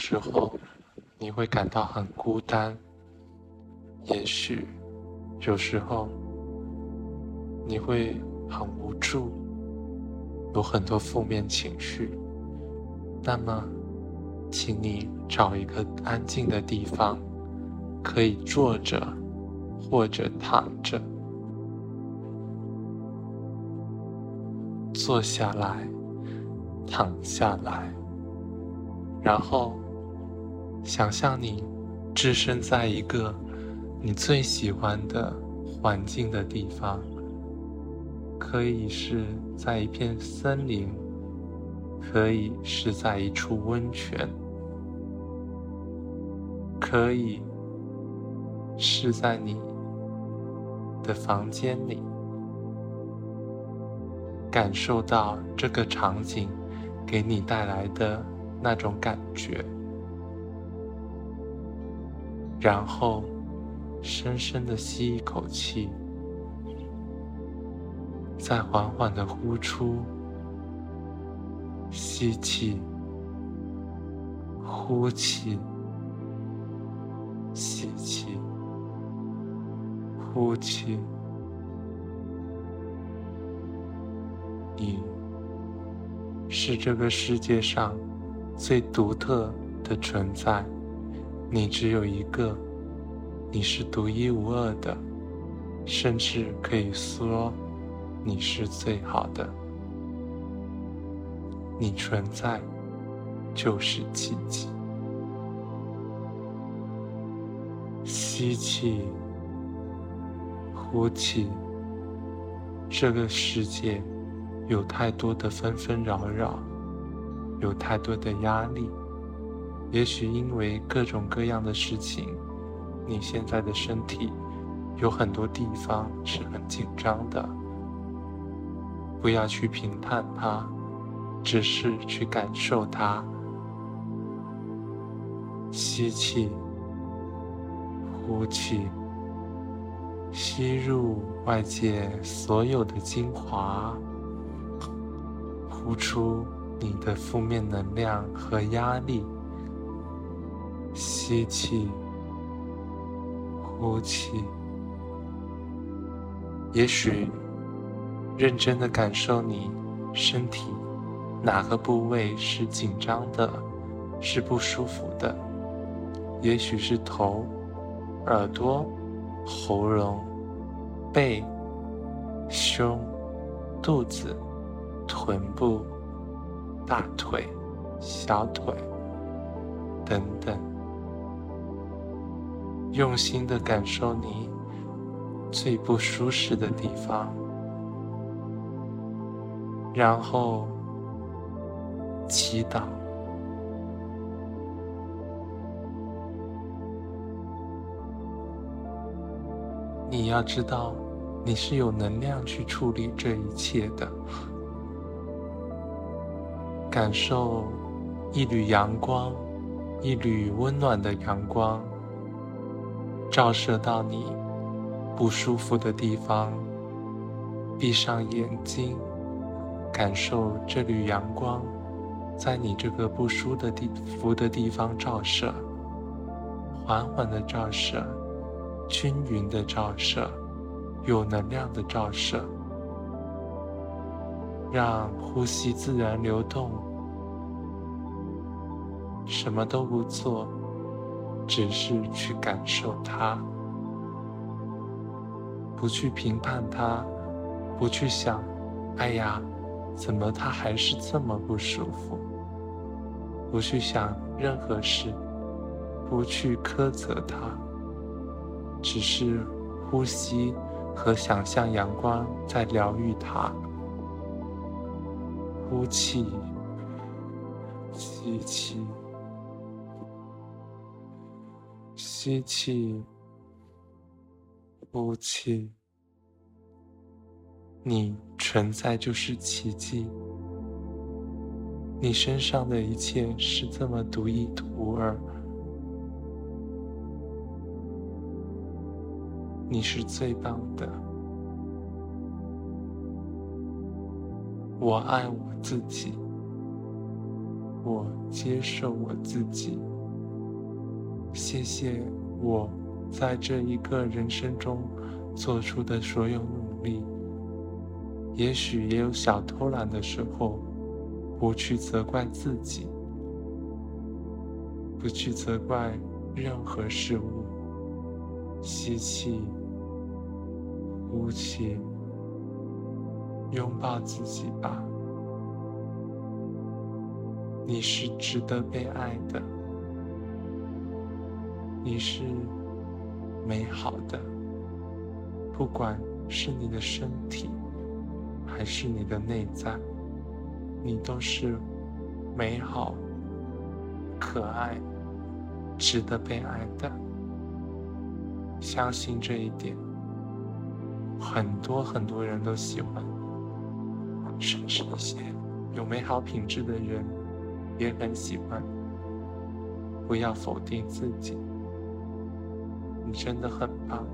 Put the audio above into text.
时候你会感到很孤单，也许有时候你会很无助，有很多负面情绪。那么，请你找一个安静的地方，可以坐着或者躺着，坐下来，躺下来。然后，想象你置身在一个你最喜欢的环境的地方，可以是在一片森林，可以是在一处温泉，可以是在你的房间里，感受到这个场景给你带来的。那种感觉，然后深深的吸一口气，再缓缓的呼出。吸气，呼气，吸气，呼气。你是这个世界上。最独特的存在，你只有一个，你是独一无二的，甚至可以说你是最好的。你存在就是奇迹。吸气，呼气，这个世界有太多的纷纷扰扰。有太多的压力，也许因为各种各样的事情，你现在的身体有很多地方是很紧张的。不要去评判它，只是去感受它。吸气，呼气，吸入外界所有的精华，呼出。你的负面能量和压力，吸气，呼气。也许认真的感受你身体哪个部位是紧张的，是不舒服的。也许是头、耳朵、喉咙、背、胸、肚子、臀部。大腿、小腿等等，用心的感受你最不舒适的地方，然后祈祷。你要知道，你是有能量去处理这一切的。感受一缕阳光，一缕温暖的阳光，照射到你不舒服的地方。闭上眼睛，感受这缕阳光在你这个不舒的地服的地方照射，缓缓的照射，均匀的照射，有能量的照射。让呼吸自然流动，什么都不做，只是去感受它，不去评判它，不去想，哎呀，怎么它还是这么不舒服？不去想任何事，不去苛责它，只是呼吸和想象阳光在疗愈它。呼气，吸气，吸气，呼气。你存在就是奇迹。你身上的一切是这么独一无二。你是最棒的。我爱我自己，我接受我自己。谢谢我在这一个人生中做出的所有努力。也许也有小偷懒的时候，不去责怪自己，不去责怪任何事物。吸气，呼气，拥抱自己吧。你是值得被爱的，你是美好的，不管是你的身体。还是你的内在，你都是美好、可爱、值得被爱的。相信这一点，很多很多人都喜欢，甚至一些有美好品质的人也很喜欢。不要否定自己，你真的很棒。